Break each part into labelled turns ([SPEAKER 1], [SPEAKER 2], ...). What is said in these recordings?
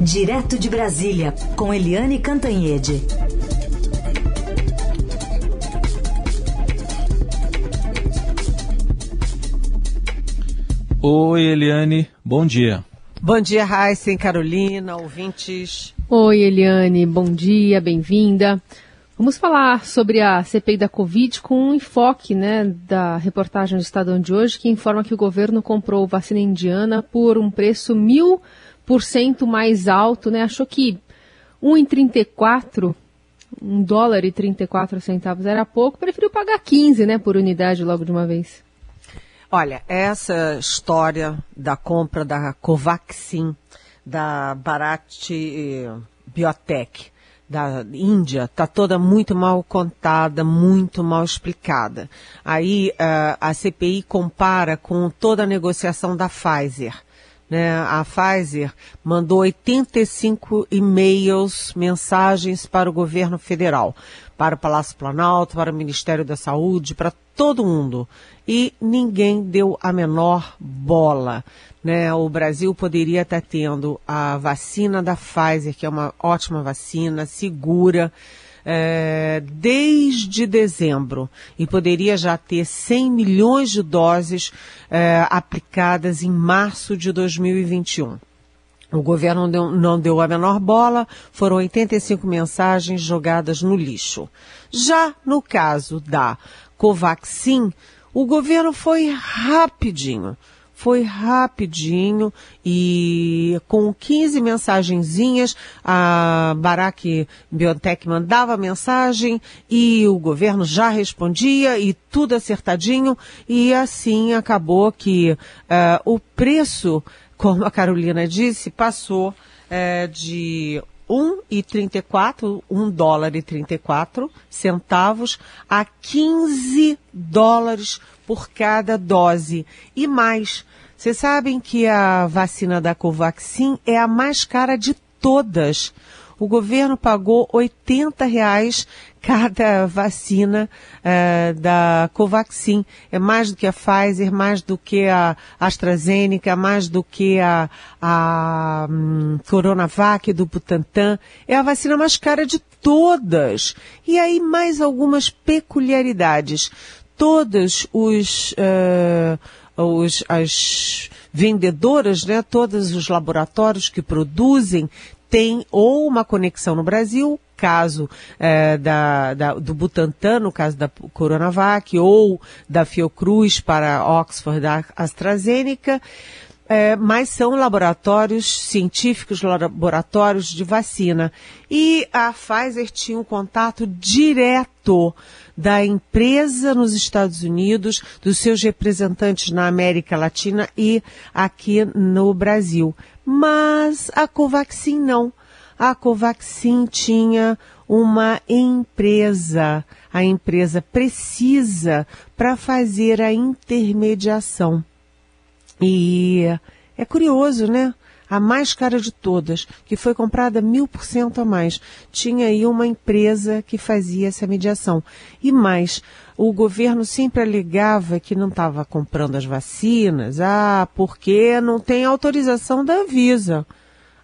[SPEAKER 1] Direto de Brasília, com Eliane Cantanhede.
[SPEAKER 2] Oi, Eliane, bom dia.
[SPEAKER 3] Bom dia, Raíssen, Carolina, ouvintes.
[SPEAKER 4] Oi, Eliane, bom dia, bem-vinda. Vamos falar sobre a CPI da Covid com um enfoque né, da reportagem do Estadão de hoje, que informa que o governo comprou vacina indiana por um preço mil mais alto. Né? Achou que 1,34, 1 dólar e 34 centavos era pouco, preferiu pagar 15 né, por unidade logo de uma vez.
[SPEAKER 3] Olha, essa história da compra da Covaxin, da Bharat Biotech, da Índia está toda muito mal contada, muito mal explicada. Aí uh, a CPI compara com toda a negociação da Pfizer. Né? A Pfizer mandou 85 e-mails, mensagens para o governo federal, para o Palácio Planalto, para o Ministério da Saúde, para todo mundo. E ninguém deu a menor bola. Né? O Brasil poderia estar tendo a vacina da Pfizer, que é uma ótima vacina, segura, é, desde dezembro e poderia já ter 100 milhões de doses é, aplicadas em março de 2021. O governo não deu, a menor bola, foram 85 mensagens jogadas no lixo. Já no caso da Covaxin, o governo foi rapidinho foi rapidinho e com 15 mensagenzinhas a Barack Biotech mandava mensagem e o governo já respondia e tudo acertadinho. E assim acabou que uh, o preço, como a Carolina disse, passou uh, de 1,34, 1 dólar e 34 centavos a 15 dólares por cada dose. E mais, vocês sabem que a vacina da Covaxin é a mais cara de todas. O governo pagou 80 reais cada vacina uh, da Covaxin. É mais do que a Pfizer, mais do que a AstraZeneca, mais do que a, a um, Coronavac do Butantan. É a vacina mais cara de todas. E aí mais algumas peculiaridades. Todos os... Uh, os, as vendedoras, né, todos os laboratórios que produzem têm ou uma conexão no Brasil, caso é, da, da, do Butantan, no caso da Coronavac, ou da Fiocruz para Oxford, da AstraZeneca, é, mas são laboratórios científicos, laboratórios de vacina. E a Pfizer tinha um contato direto da empresa nos Estados Unidos, dos seus representantes na América Latina e aqui no Brasil. Mas a Covaxin não. A Covaxin tinha uma empresa. A empresa precisa para fazer a intermediação. E é curioso, né? a mais cara de todas, que foi comprada mil por cento a mais. Tinha aí uma empresa que fazia essa mediação. E mais, o governo sempre alegava que não estava comprando as vacinas, ah, porque não tem autorização da Anvisa.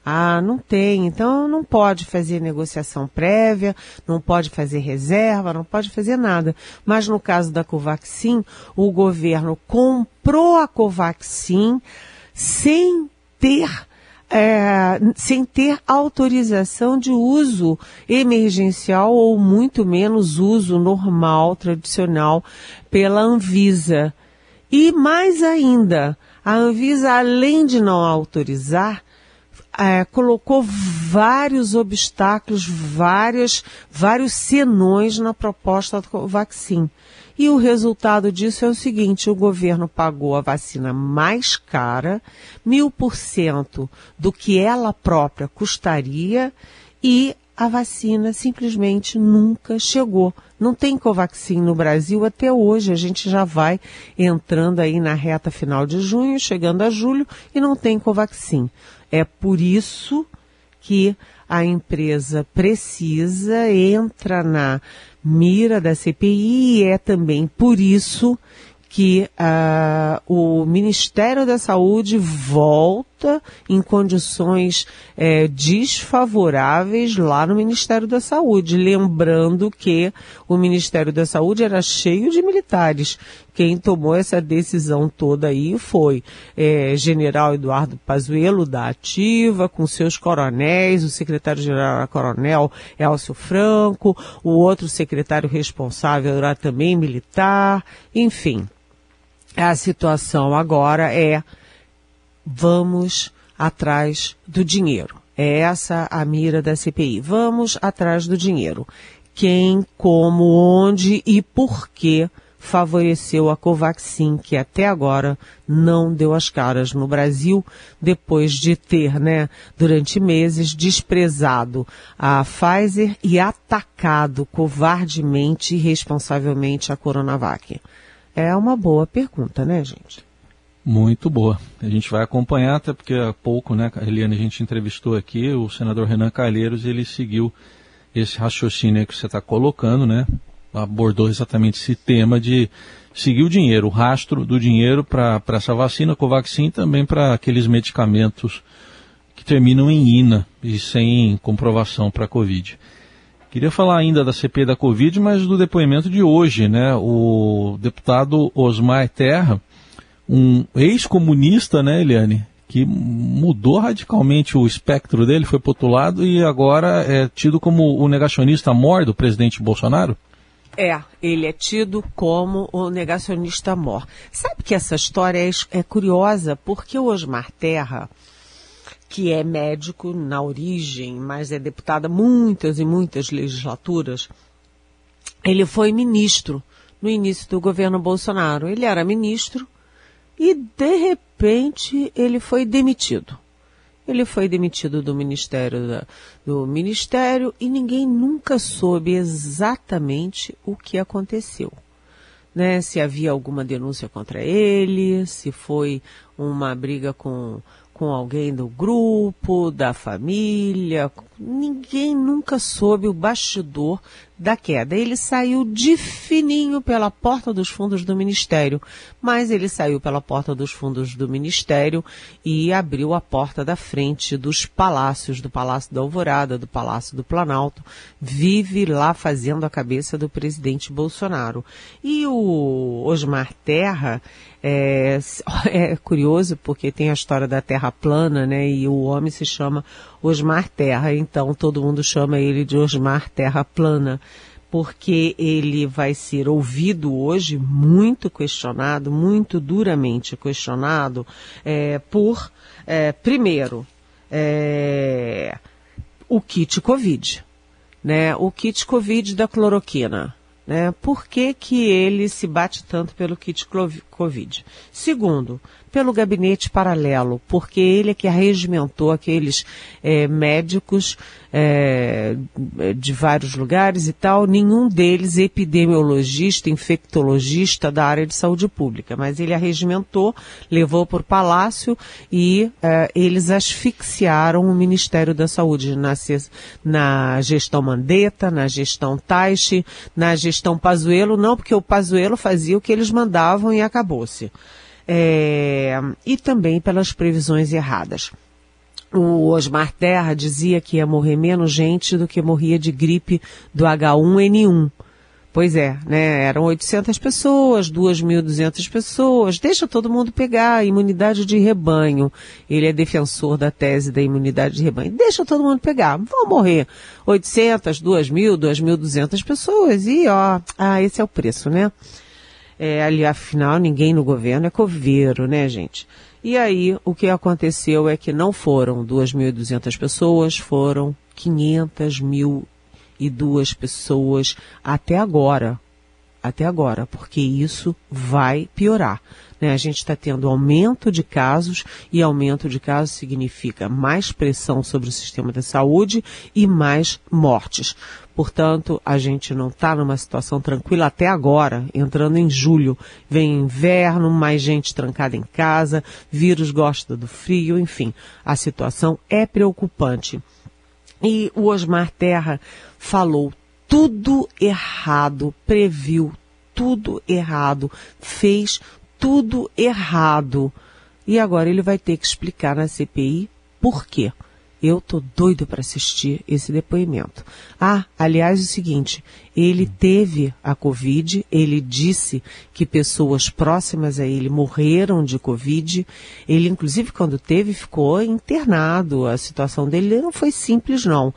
[SPEAKER 3] Ah, não tem, então não pode fazer negociação prévia, não pode fazer reserva, não pode fazer nada. Mas no caso da Covaxin, o governo comprou a Covaxin sem ter é, sem ter autorização de uso emergencial ou muito menos uso normal, tradicional, pela Anvisa. E mais ainda, a Anvisa, além de não autorizar, é, colocou vários obstáculos, várias, vários senões na proposta do vaccine. E o resultado disso é o seguinte: o governo pagou a vacina mais cara, mil por cento do que ela própria custaria, e a vacina simplesmente nunca chegou. Não tem Covaxin no Brasil até hoje. A gente já vai entrando aí na reta final de junho, chegando a julho, e não tem Covaxin. É por isso que a empresa precisa, entra na mira da CPI e é também por isso que uh, o Ministério da Saúde volta em condições é, desfavoráveis lá no Ministério da Saúde. Lembrando que o Ministério da Saúde era cheio de militares. Quem tomou essa decisão toda aí foi é, General Eduardo Pazuello, da Ativa, com seus coronéis, o secretário-geral era coronel Elcio Franco, o outro secretário responsável era também militar, enfim. A situação agora é vamos atrás do dinheiro. É essa a mira da CPI. Vamos atrás do dinheiro. Quem, como, onde e por que favoreceu a Covaxin, que até agora não deu as caras no Brasil, depois de ter, né, durante meses, desprezado a Pfizer e atacado covardemente e responsavelmente a Coronavac. É uma boa pergunta, né, gente?
[SPEAKER 2] Muito boa. A gente vai acompanhar, até porque há pouco, né, Eliane, a gente entrevistou aqui o senador Renan Calheiros ele seguiu esse raciocínio que você está colocando, né? Abordou exatamente esse tema de seguir o dinheiro, o rastro do dinheiro para essa vacina, Covaxin, também para aqueles medicamentos que terminam em INA e sem comprovação para a Covid. Queria falar ainda da CP da Covid, mas do depoimento de hoje, né? O deputado Osmar Terra, um ex-comunista, né, Eliane, que mudou radicalmente o espectro dele, foi postulado e agora é tido como o negacionista mor do presidente Bolsonaro?
[SPEAKER 3] É, ele é tido como o negacionista mor. Sabe que essa história é, é curiosa porque o Osmar Terra, que é médico na origem, mas é deputado muitas e muitas legislaturas, ele foi ministro no início do governo Bolsonaro. Ele era ministro e, de repente, ele foi demitido. Ele foi demitido do Ministério, do Ministério e ninguém nunca soube exatamente o que aconteceu. Né? Se havia alguma denúncia contra ele, se foi uma briga com com alguém do grupo, da família. Ninguém nunca soube o bastidor da queda. Ele saiu de fininho pela porta dos fundos do Ministério, mas ele saiu pela porta dos fundos do Ministério e abriu a porta da frente dos palácios, do Palácio da Alvorada, do Palácio do Planalto. Vive lá fazendo a cabeça do presidente Bolsonaro. E o Osmar Terra é, é curioso porque tem a história da Terra plana, né? E o homem se chama Osmar Terra, então todo mundo chama ele de Osmar Terra plana, porque ele vai ser ouvido hoje, muito questionado, muito duramente questionado, é, por, é, primeiro, é, o kit Covid, né? O kit Covid da cloroquina. Né? Por que, que ele se bate tanto pelo kit Covid? Segundo, pelo gabinete paralelo, porque ele é que arregimentou aqueles é, médicos é, de vários lugares e tal, nenhum deles epidemiologista, infectologista da área de saúde pública, mas ele arregimentou, levou o palácio e é, eles asfixiaram o Ministério da Saúde na, na gestão Mandetta, na gestão Taixe, na gestão Pazuello, não porque o Pazuello fazia o que eles mandavam e acabou-se é, e também pelas previsões erradas. O Osmar Terra dizia que ia morrer menos gente do que morria de gripe do H1N1. Pois é, né? Eram 800 pessoas, 2.200 pessoas. Deixa todo mundo pegar a imunidade de rebanho. Ele é defensor da tese da imunidade de rebanho. Deixa todo mundo pegar. Vão morrer 800, 2.000, 2.200 pessoas. E ó, ah, esse é o preço, né? É, ali, afinal, ninguém no governo é coveiro, né, gente? E aí, o que aconteceu é que não foram 2.200 pessoas, foram 500 mil e duas pessoas até agora. Até agora, porque isso vai piorar. Né? A gente está tendo aumento de casos e aumento de casos significa mais pressão sobre o sistema da saúde e mais mortes. Portanto, a gente não está numa situação tranquila até agora, entrando em julho. Vem inverno, mais gente trancada em casa, vírus gosta do frio, enfim, a situação é preocupante. E o Osmar Terra falou tudo errado, previu tudo errado, fez tudo errado. E agora ele vai ter que explicar na CPI por quê. Eu tô doido para assistir esse depoimento. Ah, aliás, o seguinte, ele teve a Covid, ele disse que pessoas próximas a ele morreram de Covid. Ele, inclusive, quando teve, ficou internado. A situação dele não foi simples, não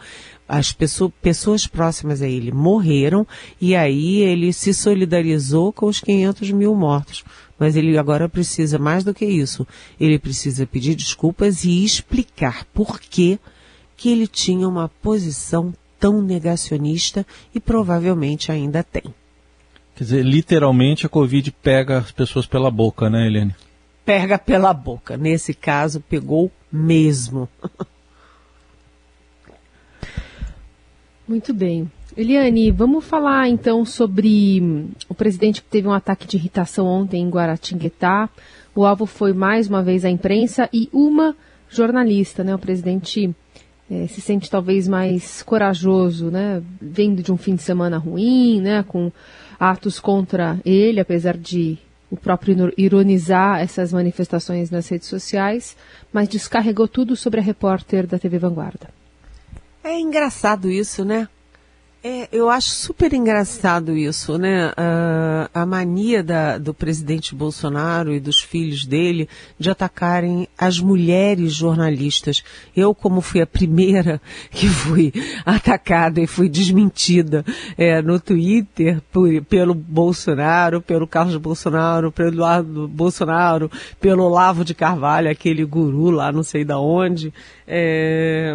[SPEAKER 3] as pessoas, pessoas próximas a ele morreram e aí ele se solidarizou com os 500 mil mortos. Mas ele agora precisa mais do que isso. Ele precisa pedir desculpas e explicar por que, que ele tinha uma posição tão negacionista e provavelmente ainda tem.
[SPEAKER 2] Quer dizer, literalmente a Covid pega as pessoas pela boca, né, Helene?
[SPEAKER 3] Pega pela boca. Nesse caso, pegou mesmo.
[SPEAKER 4] Muito bem. Eliane, vamos falar então sobre o presidente que teve um ataque de irritação ontem em Guaratinguetá. O alvo foi mais uma vez a imprensa e uma jornalista, né? O presidente é, se sente talvez mais corajoso, né? Vendo de um fim de semana ruim, né? Com atos contra ele, apesar de o próprio ironizar essas manifestações nas redes sociais, mas descarregou tudo sobre a repórter da TV Vanguarda.
[SPEAKER 3] É engraçado isso, né? É, eu acho super engraçado isso, né? Uh, a mania da, do presidente Bolsonaro e dos filhos dele de atacarem as mulheres jornalistas. Eu, como fui a primeira que fui atacada e fui desmentida é, no Twitter por, pelo Bolsonaro, pelo Carlos Bolsonaro, pelo Eduardo Bolsonaro, pelo Olavo de Carvalho, aquele guru lá, não sei da onde. É,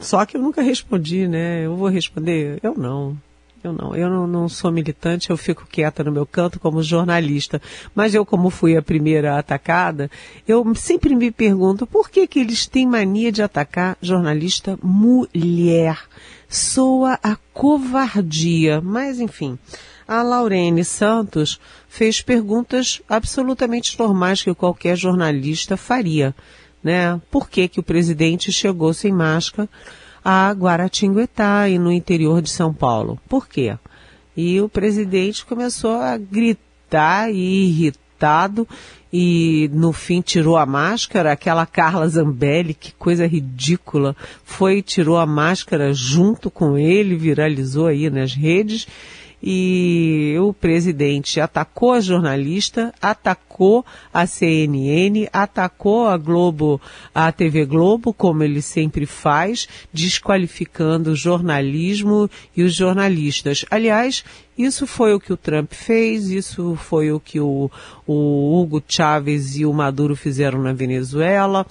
[SPEAKER 3] só que eu nunca respondi, né? Eu vou responder? Eu não. Eu não, eu não, não, sou militante, eu fico quieta no meu canto como jornalista. Mas eu, como fui a primeira atacada, eu sempre me pergunto por que, que eles têm mania de atacar jornalista mulher. Soa a covardia. Mas, enfim, a Laurene Santos fez perguntas absolutamente normais que qualquer jornalista faria né? Por que, que o presidente chegou sem máscara a Guaratinguetá e no interior de São Paulo? Por quê? E o presidente começou a gritar e irritado e no fim tirou a máscara, aquela Carla Zambelli, que coisa ridícula, foi tirou a máscara junto com ele, viralizou aí nas redes e o presidente atacou a jornalista, atacou a CNN, atacou a Globo, a TV Globo, como ele sempre faz, desqualificando o jornalismo e os jornalistas. Aliás, isso foi o que o Trump fez, isso foi o que o, o Hugo Chávez e o Maduro fizeram na Venezuela,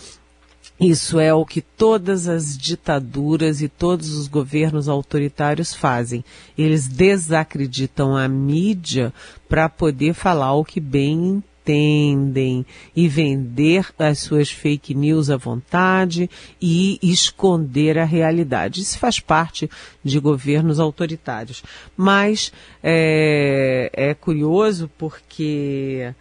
[SPEAKER 3] isso é o que todas as ditaduras e todos os governos autoritários fazem. Eles desacreditam a mídia para poder falar o que bem entendem e vender as suas fake news à vontade e esconder a realidade. Isso faz parte de governos autoritários. Mas é, é curioso porque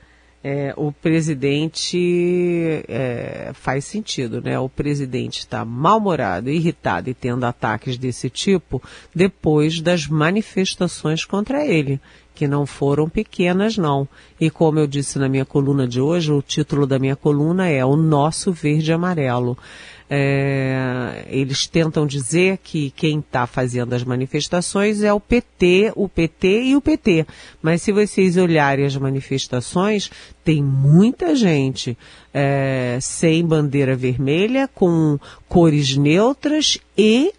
[SPEAKER 3] é, o presidente é, faz sentido, né? O presidente está mal-humorado, irritado e tendo ataques desse tipo depois das manifestações contra ele, que não foram pequenas, não. E como eu disse na minha coluna de hoje, o título da minha coluna é O Nosso Verde Amarelo. É, eles tentam dizer que quem está fazendo as manifestações é o PT, o PT e o PT. Mas se vocês olharem as manifestações, tem muita gente é, sem bandeira vermelha, com cores neutras e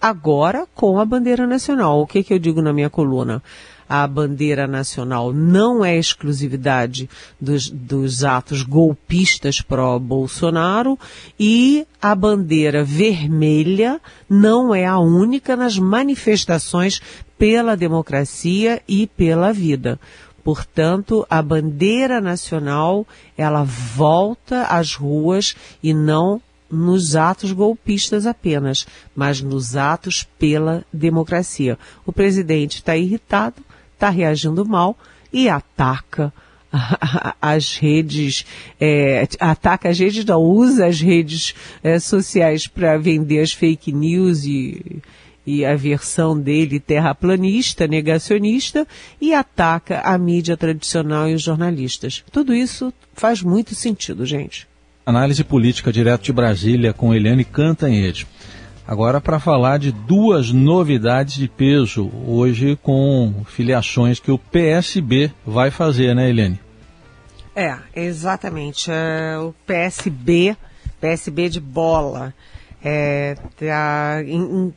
[SPEAKER 3] agora com a bandeira nacional. O que, que eu digo na minha coluna? A bandeira nacional não é exclusividade dos, dos atos golpistas pró-Bolsonaro e a bandeira vermelha não é a única nas manifestações pela democracia e pela vida. Portanto, a bandeira nacional, ela volta às ruas e não nos atos golpistas apenas, mas nos atos pela democracia. O presidente está irritado, está reagindo mal e ataca as redes, é, ataca as redes, não, usa as redes é, sociais para vender as fake news e, e a versão dele terraplanista, negacionista, e ataca a mídia tradicional e os jornalistas. Tudo isso faz muito sentido, gente.
[SPEAKER 2] Análise política direto de Brasília com Eliane Cantanhede. Agora para falar de duas novidades de peso hoje com filiações que o PSB vai fazer, né, Eliane?
[SPEAKER 3] É, exatamente. É, o PSB, PSB de bola, é,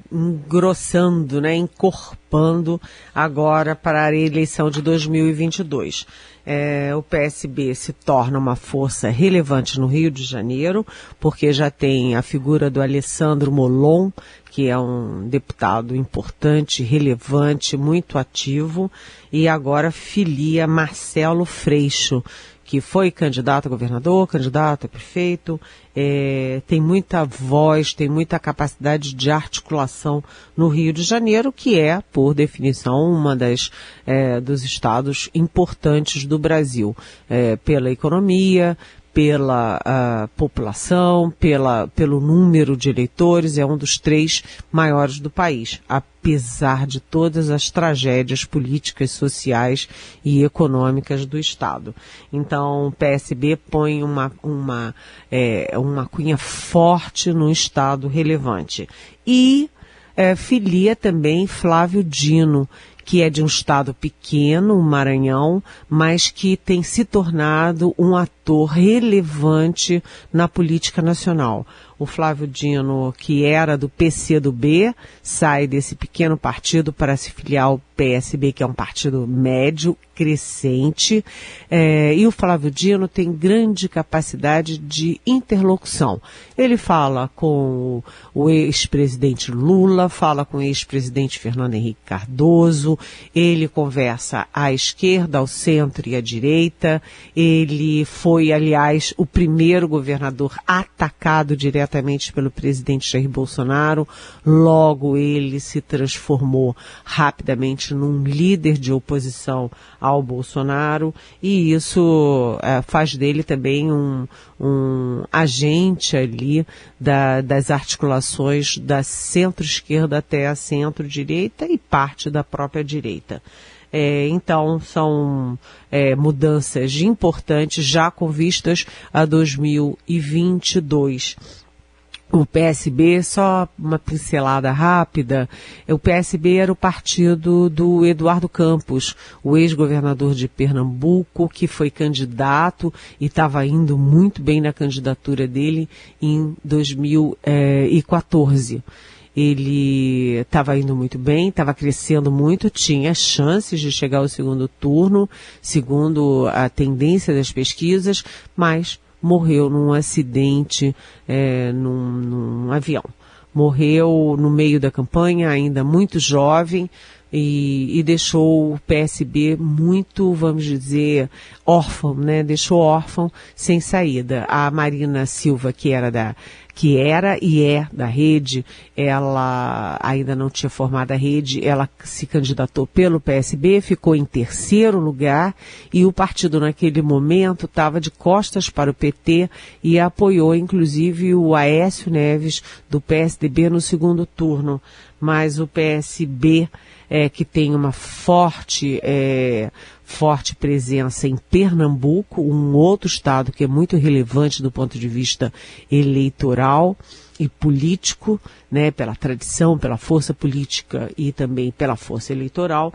[SPEAKER 3] engrossando, né, encorpando agora para a eleição de 2022. É, o PSB se torna uma força relevante no Rio de Janeiro, porque já tem a figura do Alessandro Molon, que é um deputado importante, relevante, muito ativo, e agora filia Marcelo Freixo, que foi candidato a governador, candidato a prefeito, é, tem muita voz, tem muita capacidade de articulação no Rio de Janeiro, que é, por definição, uma das é, dos estados importantes do Brasil, é, pela economia, pela uh, população, pela, pelo número de eleitores, é um dos três maiores do país, apesar de todas as tragédias políticas, sociais e econômicas do Estado. Então, o PSB põe uma, uma, é, uma cunha forte no Estado relevante. E é, filia também Flávio Dino, que é de um estado pequeno, o Maranhão, mas que tem se tornado um ator relevante na política nacional. O Flávio Dino, que era do PCdoB, sai desse pequeno partido para se filiar ao PSB, que é um partido médio, crescente, é, e o Flávio Dino tem grande capacidade de interlocução. Ele fala com o ex-presidente Lula, fala com o ex-presidente Fernando Henrique Cardoso, ele conversa à esquerda, ao centro e à direita, ele foi, aliás, o primeiro governador atacado diretamente pelo presidente Jair Bolsonaro, logo ele se transformou rapidamente num líder de oposição ao Bolsonaro. E isso é, faz dele também um, um agente ali da, das articulações da centro-esquerda até a centro-direita e parte da própria direita. É, então, são é, mudanças importantes já com vistas a 2022 o PSB, só uma pincelada rápida, o PSB era o partido do Eduardo Campos, o ex-governador de Pernambuco, que foi candidato e estava indo muito bem na candidatura dele em 2014 ele estava indo muito bem, estava crescendo muito, tinha chances de chegar ao segundo turno, segundo a tendência das pesquisas, mas morreu num acidente é, num, num avião. Morreu no meio da campanha, ainda muito jovem, e, e, deixou o PSB muito, vamos dizer, órfão, né? Deixou órfão sem saída. A Marina Silva, que era da que era e é da rede, ela ainda não tinha formado a rede, ela se candidatou pelo PSB, ficou em terceiro lugar e o partido naquele momento estava de costas para o PT e apoiou inclusive o Aécio Neves do PSDB no segundo turno. Mas o PSB, é, que tem uma forte é, forte presença em Pernambuco, um outro estado que é muito relevante do ponto de vista eleitoral e político, né, pela tradição, pela força política e também pela força eleitoral.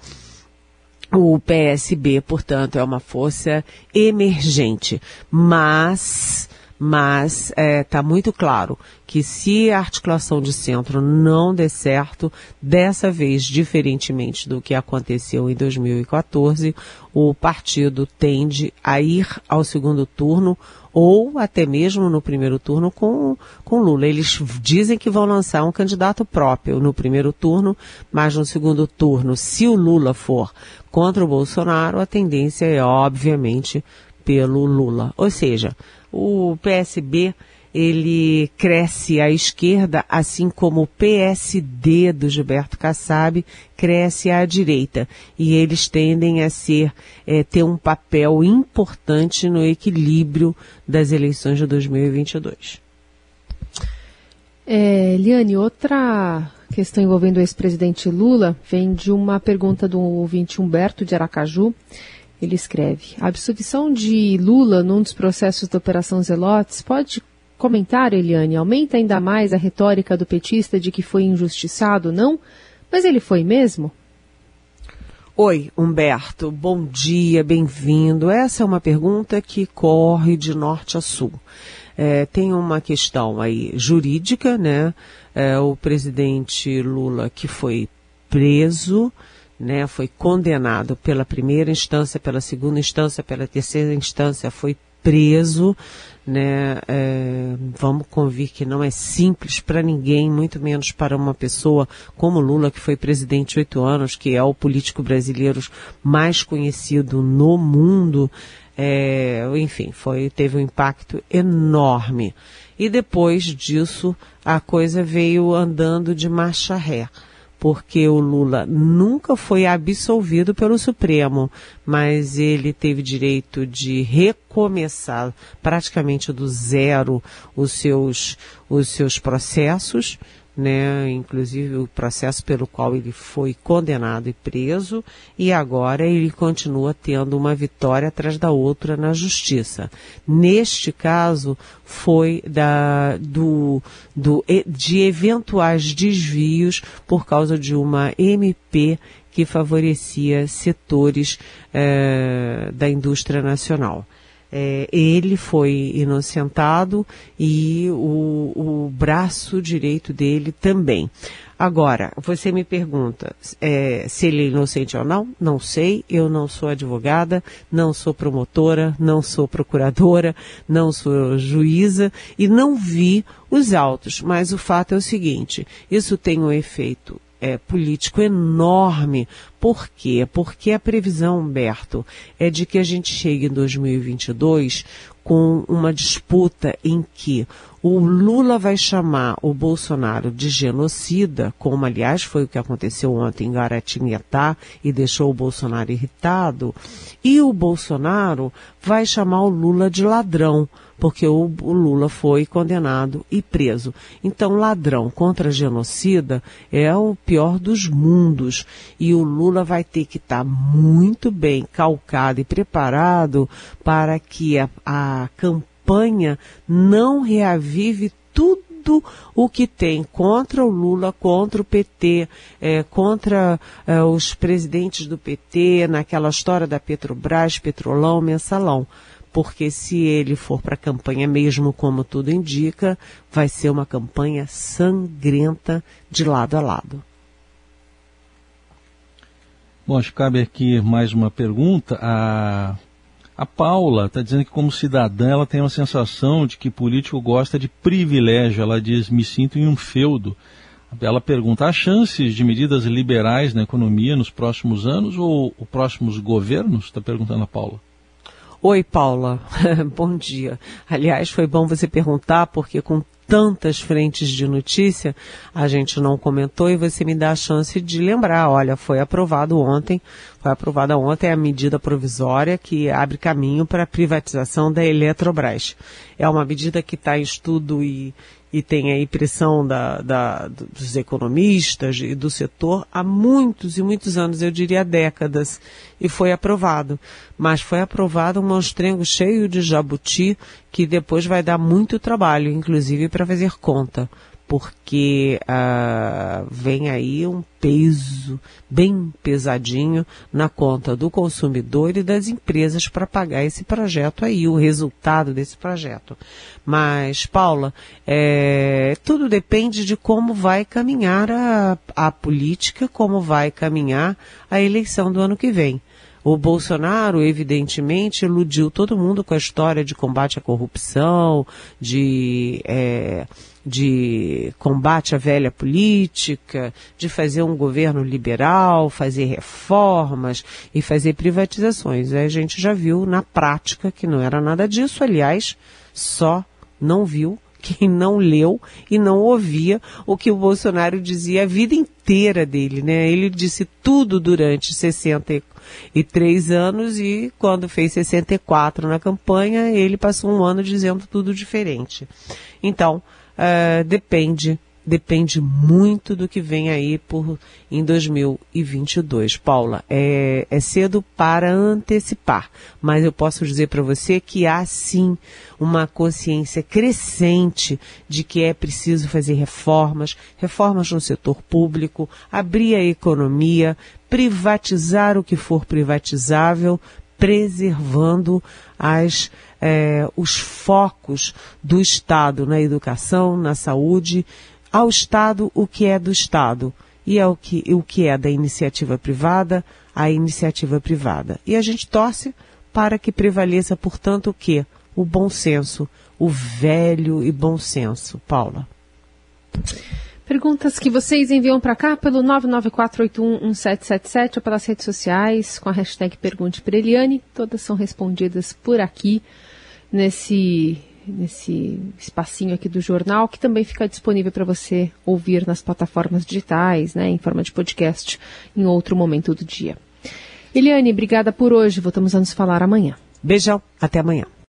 [SPEAKER 3] O PSB, portanto, é uma força emergente, mas mas está é, tá muito claro que se a articulação de centro não der certo, dessa vez, diferentemente do que aconteceu em 2014, o partido tende a ir ao segundo turno ou até mesmo no primeiro turno com, com Lula. Eles dizem que vão lançar um candidato próprio no primeiro turno, mas no segundo turno, se o Lula for contra o Bolsonaro, a tendência é, obviamente, pelo Lula. Ou seja, o PSB ele cresce à esquerda, assim como o PSD do Gilberto Kassab cresce à direita. E eles tendem a ser, é, ter um papel importante no equilíbrio das eleições de 2022.
[SPEAKER 4] É, Liane, outra questão envolvendo o ex-presidente Lula vem de uma pergunta do ouvinte Humberto de Aracaju. Ele escreve: A absolvição de Lula num dos processos da Operação Zelotes pode comentar, Eliane, aumenta ainda mais a retórica do petista de que foi injustiçado, não? Mas ele foi mesmo?
[SPEAKER 3] Oi, Humberto, bom dia, bem-vindo. Essa é uma pergunta que corre de norte a sul. É, tem uma questão aí jurídica, né? É, o presidente Lula que foi preso, né? Foi condenado pela primeira instância, pela segunda instância, pela terceira instância, foi preso, né? É, vamos convir que não é simples para ninguém, muito menos para uma pessoa como Lula, que foi presidente oito anos, que é o político brasileiro mais conhecido no mundo. É, enfim, foi, teve um impacto enorme. E depois disso, a coisa veio andando de marcha ré porque o Lula nunca foi absolvido pelo Supremo, mas ele teve direito de recomeçar praticamente do zero os seus, os seus processos né, inclusive o processo pelo qual ele foi condenado e preso, e agora ele continua tendo uma vitória atrás da outra na justiça. Neste caso, foi da, do, do, de eventuais desvios por causa de uma MP que favorecia setores eh, da indústria nacional. É, ele foi inocentado e o, o, braço direito dele também. Agora, você me pergunta é, se ele é inocente ou não? Não sei. Eu não sou advogada, não sou promotora, não sou procuradora, não sou juíza e não vi os autos. Mas o fato é o seguinte: isso tem um efeito é, político enorme. Por quê? Porque a previsão, Humberto, é de que a gente chegue em 2022 com uma disputa em que o Lula vai chamar o Bolsonaro de genocida, como aliás foi o que aconteceu ontem em Guaratinguetá e deixou o Bolsonaro irritado, e o Bolsonaro vai chamar o Lula de ladrão porque o, o, Lula foi condenado e preso. Então, ladrão contra genocida é o pior dos mundos. E o Lula vai ter que estar tá muito bem calcado e preparado para que a, a campanha não reavive tudo o que tem contra o Lula, contra o PT, é, contra é, os presidentes do PT, naquela história da Petrobras, Petrolão, Mensalão porque se ele for para a campanha mesmo, como tudo indica, vai ser uma campanha sangrenta de lado a lado.
[SPEAKER 2] Bom, acho que cabe aqui mais uma pergunta. A, a Paula está dizendo que, como cidadã, ela tem uma sensação de que político gosta de privilégio. Ela diz: me sinto em um feudo. Ela pergunta: há chances de medidas liberais na economia nos próximos anos ou os próximos governos? Está perguntando a Paula.
[SPEAKER 3] Oi, Paula. bom dia. Aliás, foi bom você perguntar, porque com tantas frentes de notícia, a gente não comentou e você me dá a chance de lembrar. Olha, foi aprovado ontem, foi aprovada ontem a medida provisória que abre caminho para a privatização da Eletrobras. É uma medida que está em estudo e, e tem aí pressão da, da, dos economistas e do setor há muitos e muitos anos, eu diria décadas, e foi aprovado. Mas foi aprovado um monstrengo cheio de jabuti que depois vai dar muito trabalho, inclusive para fazer conta porque ah, vem aí um peso bem pesadinho na conta do consumidor e das empresas para pagar esse projeto aí, o resultado desse projeto. Mas, Paula, é, tudo depende de como vai caminhar a, a política, como vai caminhar a eleição do ano que vem. O Bolsonaro, evidentemente, iludiu todo mundo com a história de combate à corrupção, de é, de combate à velha política, de fazer um governo liberal, fazer reformas e fazer privatizações. A gente já viu na prática que não era nada disso, aliás, só não viu quem não leu e não ouvia o que o Bolsonaro dizia a vida inteira dele, né? Ele disse tudo durante 63 anos e quando fez 64 na campanha, ele passou um ano dizendo tudo diferente. Então, uh, depende depende muito do que vem aí por em 2022. Paula, é, é cedo para antecipar, mas eu posso dizer para você que há sim uma consciência crescente de que é preciso fazer reformas, reformas no setor público, abrir a economia, privatizar o que for privatizável, preservando as, eh, os focos do Estado na educação, na saúde, ao Estado o que é do Estado e ao que, o que é da iniciativa privada, a iniciativa privada. E a gente torce para que prevaleça, portanto, o que? O bom senso, o velho e bom senso. Paula.
[SPEAKER 4] Perguntas que vocês enviam para cá pelo 994811777 ou pelas redes sociais com a hashtag Pergunte para Eliane. Todas são respondidas por aqui nesse, nesse espacinho aqui do jornal, que também fica disponível para você ouvir nas plataformas digitais, né, em forma de podcast, em outro momento do dia. Eliane, obrigada por hoje. Voltamos a nos falar amanhã.
[SPEAKER 3] Beijão, até amanhã.